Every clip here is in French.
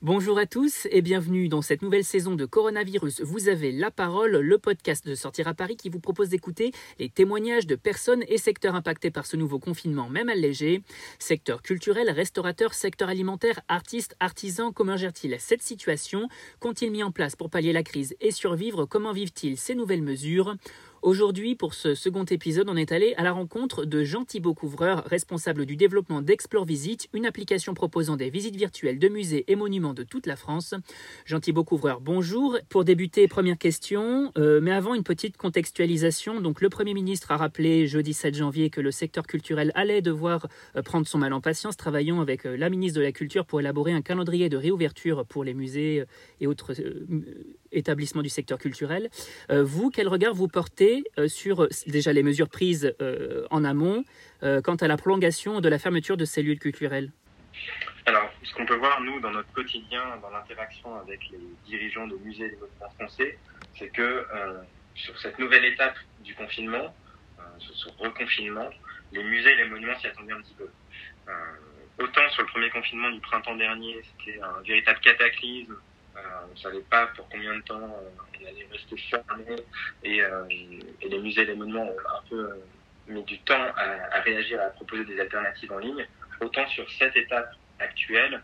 Bonjour à tous et bienvenue dans cette nouvelle saison de Coronavirus. Vous avez la parole, le podcast de Sortir à Paris qui vous propose d'écouter les témoignages de personnes et secteurs impactés par ce nouveau confinement, même allégé. Secteur culturel, restaurateur, secteur alimentaire, artistes, artisans, comment gèrent-ils cette situation? Qu'ont-ils mis en place pour pallier la crise et survivre? Comment vivent-ils ces nouvelles mesures? Aujourd'hui, pour ce second épisode, on est allé à la rencontre de Jean Thibault Couvreur, responsable du développement d'Explore Visite, une application proposant des visites virtuelles de musées et monuments de toute la France. Jean Thibault Couvreur, bonjour. Pour débuter, première question, euh, mais avant une petite contextualisation. Donc, le Premier ministre a rappelé jeudi 7 janvier que le secteur culturel allait devoir euh, prendre son mal en patience, travaillant avec euh, la ministre de la Culture pour élaborer un calendrier de réouverture pour les musées et autres établissements du secteur culturel. vous, quel regard vous portez euh, sur euh, déjà les mesures prises euh, en amont quant à la prolongation de la fermeture de ces lieux culturels? Alors, ce qu'on peut voir, nous, dans notre quotidien, dans l'interaction avec les dirigeants de musées et des monuments français, c'est que sur cette nouvelle étape du confinement, sur ce reconfinement, les musées et les monuments s'y attendaient un petit peu. autant sur le premier confinement du printemps dernier, c'était un véritable cataclysme euh, on ne savait pas pour combien de temps euh, on allait rester fermé et, euh, et, les musées et les monuments ont un peu mis du temps à, réagir, à proposer des alternatives en ligne. Autant sur cette étape actuelle,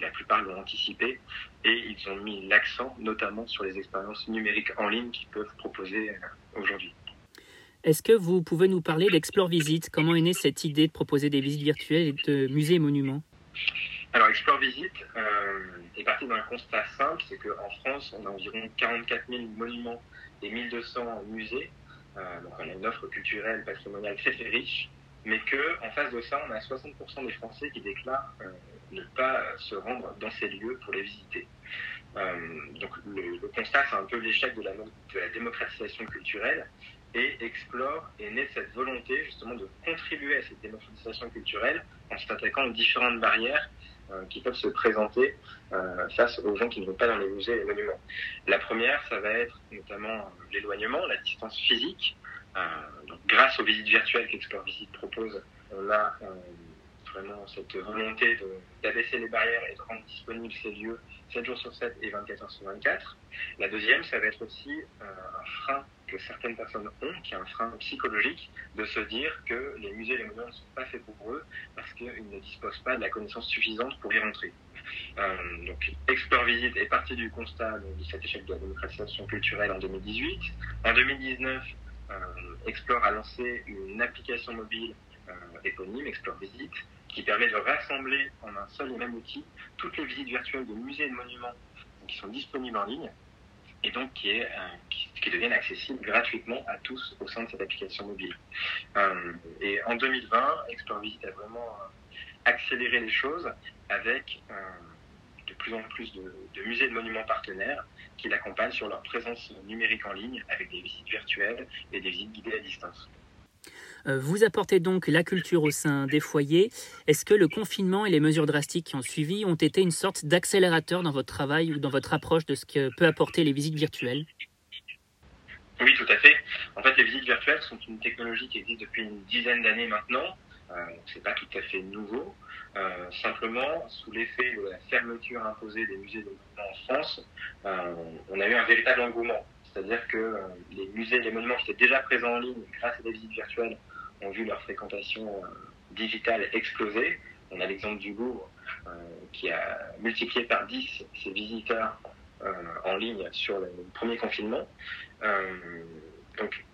la plupart l'ont anticipé et ils ont mis l'accent notamment sur les expériences numériques en ligne qu'ils peuvent proposer aujourd'hui. Est-ce que vous pouvez nous parler d'Explore Visite? Comment est née cette idée de proposer des visites virtuelles de musées et monuments? Alors, Explore Visite euh, est parti d'un constat simple, c'est qu'en France, on a environ 44 000 monuments et 1200 musées. Euh, donc, on a une offre culturelle, patrimoniale très très riche, mais que en face de ça, on a 60% des Français qui déclarent euh, ne pas se rendre dans ces lieux pour les visiter. donc, le, constat, c'est un peu l'échec de la, démocratisation culturelle. Et Explore est né de cette volonté justement de contribuer à cette démocratisation culturelle en s'attaquant aux différentes barrières qui peuvent se présenter euh, face aux gens qui ne vont pas dans les musées et les monuments. La première, ça va être notamment l'éloignement, la distance physique. Euh, donc, grâce aux visites virtuelles qu'Explore Visite propose, on a vraiment cette volonté d'abaisser les barrières et de rendre disponibles ces lieux 7 jours sur 7 et 24 heures sur 24. La deuxième, ça va être aussi un frein que certaines personnes ont, qui est un frein psychologique, de se dire que les musées et les monuments ne sont pas faits pour eux parce qu'ils ne disposent pas de la connaissance suffisante pour y rentrer. Euh, donc, Explore Visite est parti du constat de cet échec de la démocratisation culturelle en 2018. En 2019, euh, Explore a lancé une application mobile euh, éponyme, Explore Visite, qui permet de rassembler en un seul et même outil toutes les visites virtuelles de musées et de monuments qui sont disponibles en ligne et donc qui, est, euh, qui, deviennent accessibles gratuitement à tous au sein de cette application mobile. Euh, et en 2020, Explore Visit a vraiment euh, accéléré les choses avec de plus en plus de, de musées et de monuments partenaires qui l'accompagnent sur leur présence numérique en ligne avec des visites virtuelles et des visites guidées à distance. Euh, vous apportez donc la culture au sein des foyers. Est-ce que le confinement et les mesures drastiques qui ont suivi ont été une sorte d'accélérateur dans votre travail ou dans votre approche de ce que peut apporter les visites virtuelles? Oui, tout à fait. En fait, les visites virtuelles sont une technologie qui existe depuis une dizaine d'années maintenant. Euh, c'est pas tout à fait nouveau. Euh, simplement, sous l'effet de la fermeture imposée des musées de en France, euh, on a eu un véritable engouement. C'est-à-dire que euh, les musées, les monuments qui étaient déjà présents en ligne grâce à des visites virtuelles ont vu leur fréquentation euh, digitale exploser. On a l'exemple du Louvre euh, qui a multiplié par 10 ses visiteurs en ligne sur le premier confinement. donc,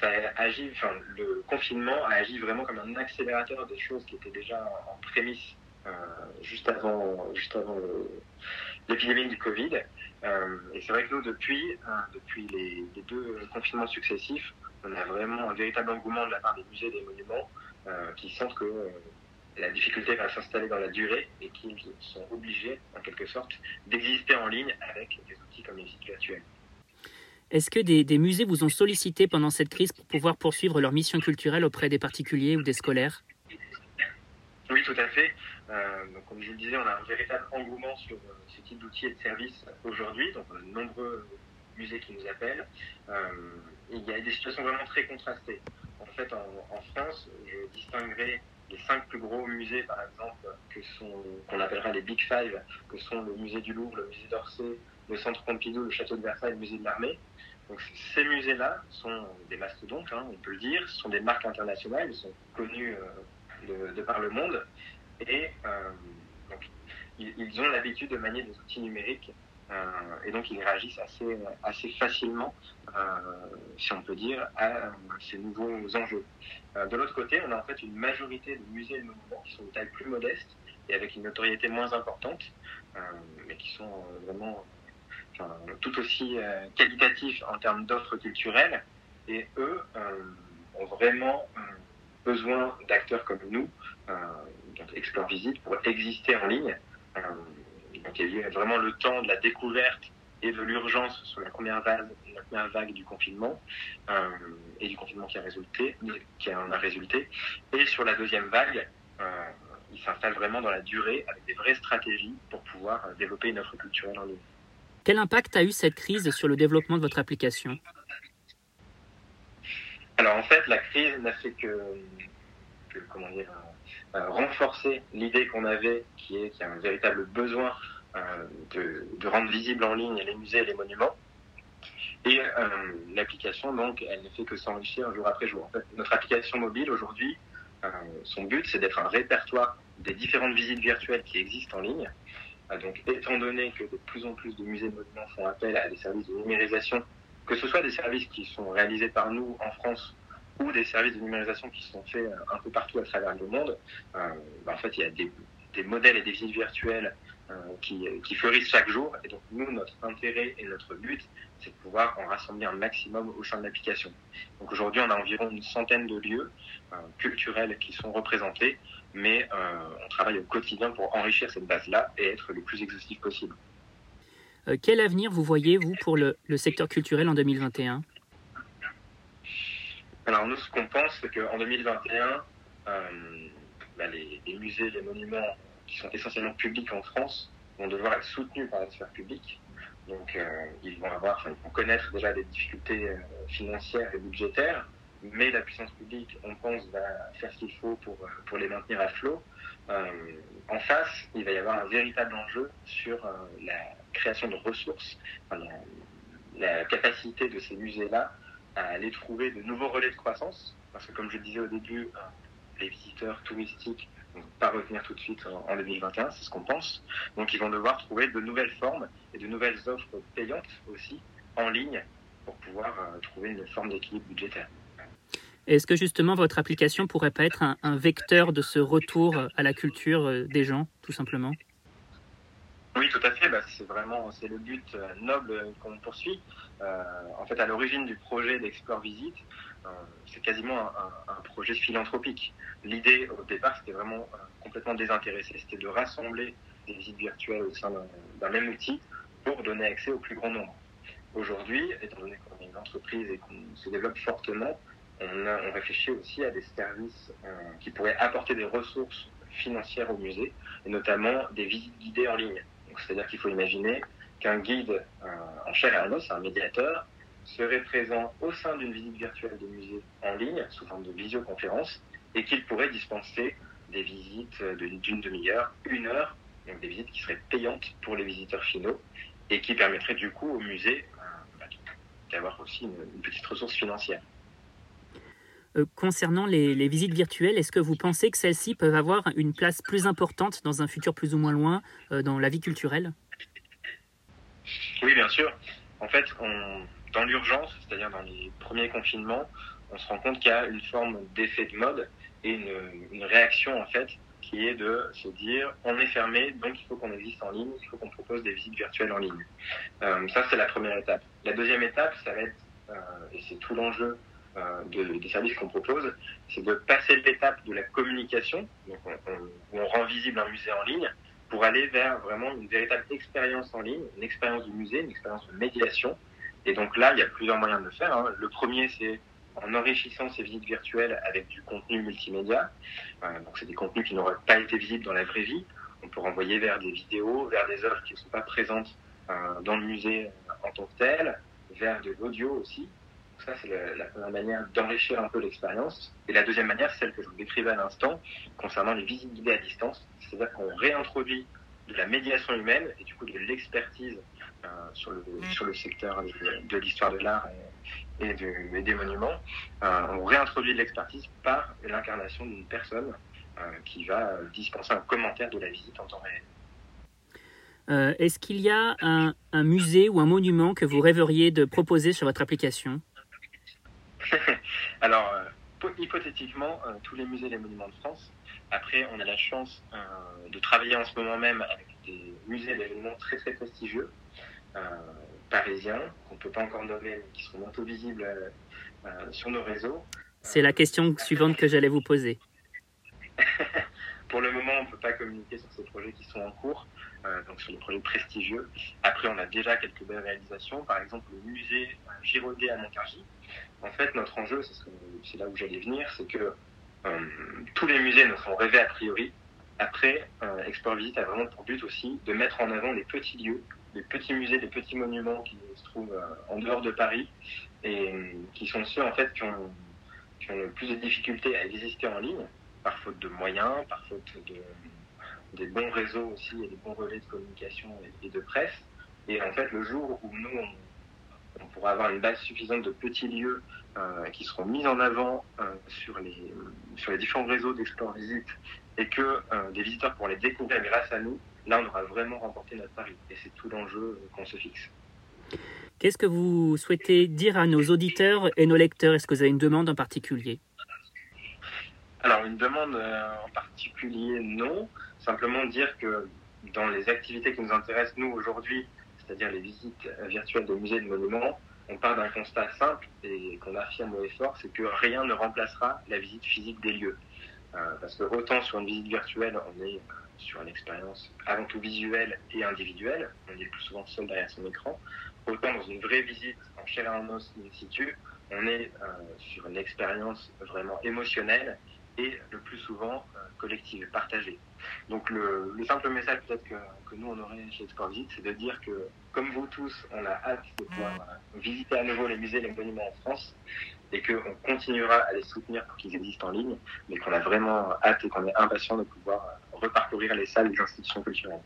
ça agit, le confinement a agi vraiment comme un accélérateur des choses qui étaient déjà en prémisse juste avant, juste avant l'épidémie du Covid. Euh, et c'est vrai que nous, depuis, euh, depuis les, deux confinements successifs, on a vraiment un véritable engouement de la part des musées et des monuments euh, qui sentent que la difficulté va s'installer dans la durée et qu'ils sont obligés, en quelque sorte, d'exister en ligne avec des outils comme les sites virtuels. Est-ce que des, des, musées vous ont sollicité pendant cette crise pour pouvoir poursuivre leur mission culturelle auprès des particuliers ou des scolaires? Oui, tout à fait. Euh, donc, comme je vous le disais, on a un véritable engouement sur euh, ce type d'outils et de services aujourd'hui. Donc, on a de nombreux musées qui nous appellent. Euh, il y a des situations vraiment très contrastées. En fait, en, France, je distinguerai les cinq plus gros musées, par exemple, que sont qu'on appellera les Big Five, que sont le musée du Louvre, le musée d'Orsay, le Centre Pompidou, le Château de Versailles, le musée de l'Armée. Donc ces musées-là sont des mastodontes, hein, on peut le dire, ce sont des marques internationales, ils sont connus de, par le monde, et donc, ils, ont l'habitude de manier des outils numériques euh, et donc ils réagissent assez, assez facilement, euh, si on peut dire, à ces nouveaux enjeux. Euh, de l'autre côté, on a en fait une majorité de musées et de monuments qui sont de taille plus modeste et avec une notoriété moins importante, mais qui sont vraiment tout aussi qualitatifs en termes d'offres culturelles. Et eux ont vraiment besoin d'acteurs comme nous, donc Explore Visite, pour exister en ligne. Donc il y a eu vraiment le temps de la découverte et de l'urgence sur la première vague, la première vague du confinement euh, et du confinement qui a résulté, qui en a résulté. Et sur la deuxième vague, euh, il s'installe vraiment dans la durée avec des vraies stratégies pour pouvoir euh, développer une offre culturelle en ligne. Quel impact a eu cette crise sur le développement de votre application? Alors en fait, la crise n'a fait que, dire, euh, renforcer l'idée qu'on avait, qui est qu'il y a un véritable besoin euh, de, rendre visibles en ligne les musées et les monuments. Et euh, l'application, donc, elle ne fait que s'enrichir jour après jour. En fait, notre application mobile aujourd'hui, son but, c'est d'être un répertoire des différentes visites virtuelles qui existent en ligne. donc, étant donné que de plus en plus de musées et monuments font appel à des services de numérisation, que ce soit des services qui sont réalisés par nous en France ou des services de numérisation qui sont faits euh, un peu partout à travers le monde, euh, bah, en fait, il y a des, modèles et des visites virtuelles euh, qui, fleurissent chaque jour. Et donc, nous, notre intérêt et notre but, c'est de pouvoir en rassembler un maximum au sein de l'application. Donc, aujourd'hui, on a environ une centaine de lieux culturels qui sont représentés, mais on travaille au quotidien pour enrichir cette base-là et être le plus exhaustif possible. Quel avenir vous voyez, vous, pour le, le secteur culturel en 2021 alors nous, ce qu'on pense, c'est qu'en 2021, euh, bah, les, musées, les monuments qui sont essentiellement publics en France vont devoir être soutenus par la sphère publique. Donc euh, ils vont avoir, connaître déjà des difficultés euh, financières et budgétaires, mais la puissance publique, on pense, va faire ce qu'il faut pour, euh, pour les maintenir à flot. Euh, en face, il va y avoir un véritable enjeu sur euh, la création de ressources, la, capacité de ces musées-là à aller trouver de nouveaux relais de croissance, parce que comme je le disais au début, euh, les visiteurs touristiques ne vont pas revenir tout de suite en 2021, c'est ce qu'on pense. Donc ils vont devoir trouver de nouvelles formes et de nouvelles offres payantes aussi en ligne pour pouvoir euh, trouver une forme d'équilibre budgétaire. Est-ce que justement votre application pourrait pas être un, vecteur de ce retour à la culture euh, des gens, tout simplement? C'est vraiment c'est le but noble qu'on poursuit. Euh, en fait, à l'origine du projet d'Explore Visite, euh, c'est quasiment un, projet philanthropique. L'idée au départ, c'était vraiment euh, complètement désintéressé. C'était de rassembler des visites virtuelles au sein d'un même outil pour donner accès au plus grand nombre. Aujourd'hui, étant donné qu'on est une entreprise et qu'on se développe fortement, on, réfléchit aussi à des services euh, qui pourraient apporter des ressources financières au musée, et notamment des visites guidées en ligne. C'est-à-dire qu'il faut imaginer qu'un guide en chair et en os, un médiateur, serait présent au sein d'une visite virtuelle de musée en ligne, sous forme de visioconférence, et qu'il pourrait dispenser des visites d'une demi-heure, une heure, donc des visites qui seraient payantes pour les visiteurs finaux, et qui permettraient du coup au musée euh, d'avoir aussi une, petite ressource financière. Euh, concernant les, visites virtuelles, est-ce que vous pensez que celles-ci peuvent avoir une place plus importante dans un futur plus ou moins loin euh, dans la vie culturelle? Oui, bien sûr. En fait, dans l'urgence, c'est-à-dire dans les premiers confinements, on se rend compte qu'il y a une forme d'effet de mode et une, réaction en fait qui est de se dire on est fermé, donc il faut qu'on existe en ligne, il faut qu'on propose des visites virtuelles en ligne. Euh, ça, c'est la première étape. La deuxième étape, ça va être, euh, et c'est tout l'enjeu de, des services qu'on propose, c'est de passer l'étape de la communication, donc on, on, on, rend visible un musée en ligne, pour aller vers vraiment une véritable expérience en ligne, une expérience du musée, une expérience de médiation. Et donc là, il y a plusieurs moyens de le faire. Hein. Le premier, c'est en enrichissant ces visites virtuelles avec du contenu multimédia. Euh, donc c'est des contenus qui n'auraient pas été visibles dans la vraie vie. On peut renvoyer vers des vidéos, vers des œuvres qui ne sont pas présentes euh, dans le musée en tant que tel, vers de l'audio aussi ça, c'est la, première manière d'enrichir un peu l'expérience. Et la deuxième manière, celle que je vous décrivais à l'instant, concernant les visites guidées à distance. C'est-à-dire qu'on réintroduit de la médiation humaine et du coup de l'expertise euh, sur, le, sur le secteur de, l'histoire de l'art et, des monuments. Euh, on réintroduit de l'expertise par l'incarnation d'une personne euh, qui va dispenser un commentaire de la visite en temps réel. Euh, est-ce qu'il y a un, musée ou un monument que vous rêveriez de proposer sur votre application? Alors, euh, hypothétiquement, euh, tous les musées et les monuments de France. Après, on a la chance de travailler en ce moment même avec des musées et des monuments très très prestigieux, parisiens, qu'on ne peut pas encore nommer, mais qui sont bientôt visibles sur nos réseaux. C'est la question suivante que j'allais vous poser. Pour le moment, on ne peut pas communiquer sur ces projets qui sont en cours. Euh, donc sur les projets prestigieux. Après, on a déjà quelques belles réalisations, par exemple le musée Giraudet à Montargis. En fait, notre enjeu, c'est là où j'allais venir, c'est que euh, tous les musées nous sont rêvés a priori. Après, euh, Explore Visite a vraiment pour but aussi de mettre en avant les petits lieux, les petits musées, les petits monuments qui se trouvent en dehors de Paris et qui sont ceux en fait qui ont le plus de difficultés à exister en ligne, par faute de moyens, par faute de, des bons réseaux aussi et des bons relais de communication et, de presse. Et en fait, le jour où nous, on, pourra avoir une base suffisante de petits lieux euh, qui seront mis en avant euh, sur, les, sur les différents réseaux d'Explore Visite et que euh, des visiteurs pourront les découvrir grâce à nous, là, on aura vraiment remporté notre pari. Et c'est tout l'enjeu qu'on se fixe. Qu'est-ce que vous souhaitez dire à nos auditeurs et nos lecteurs? Est-ce que vous avez une demande en particulier? Alors, une demande en particulier, non. Simplement dire que dans les activités qui nous intéressent, nous, aujourd'hui, c'est-à-dire les visites virtuelles de musées et de monuments, on part d'un constat simple et qu'on affirme au effort, c'est que rien ne remplacera la visite physique des lieux. Euh, parce que autant sur une visite virtuelle, on est sur une expérience avant tout visuelle et individuelle, on est le plus souvent seul derrière son écran, autant dans une vraie visite en chair et en os on est euh, sur une expérience vraiment émotionnelle et le plus souvent euh, collective, partagée. Donc le, simple message peut-être que, nous on aurait chez Visite, c'est de dire que comme vous tous, on a hâte de pouvoir euh, visiter à nouveau les musées les monuments en France et qu'on continuera à les soutenir pour qu'ils existent en ligne, mais qu'on a vraiment hâte et qu'on est impatient de pouvoir euh, reparcourir les salles des institutions culturelles.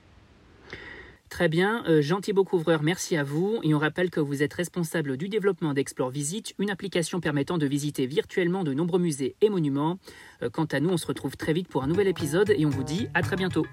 Très bien, euh, Jean-Thibault Couvreur, merci à vous. Et on rappelle que vous êtes responsable du développement d'Explore Visite, une application permettant de visiter virtuellement de nombreux musées et monuments. Euh, quant à nous, on se retrouve très vite pour un nouvel épisode et on vous dit à très bientôt.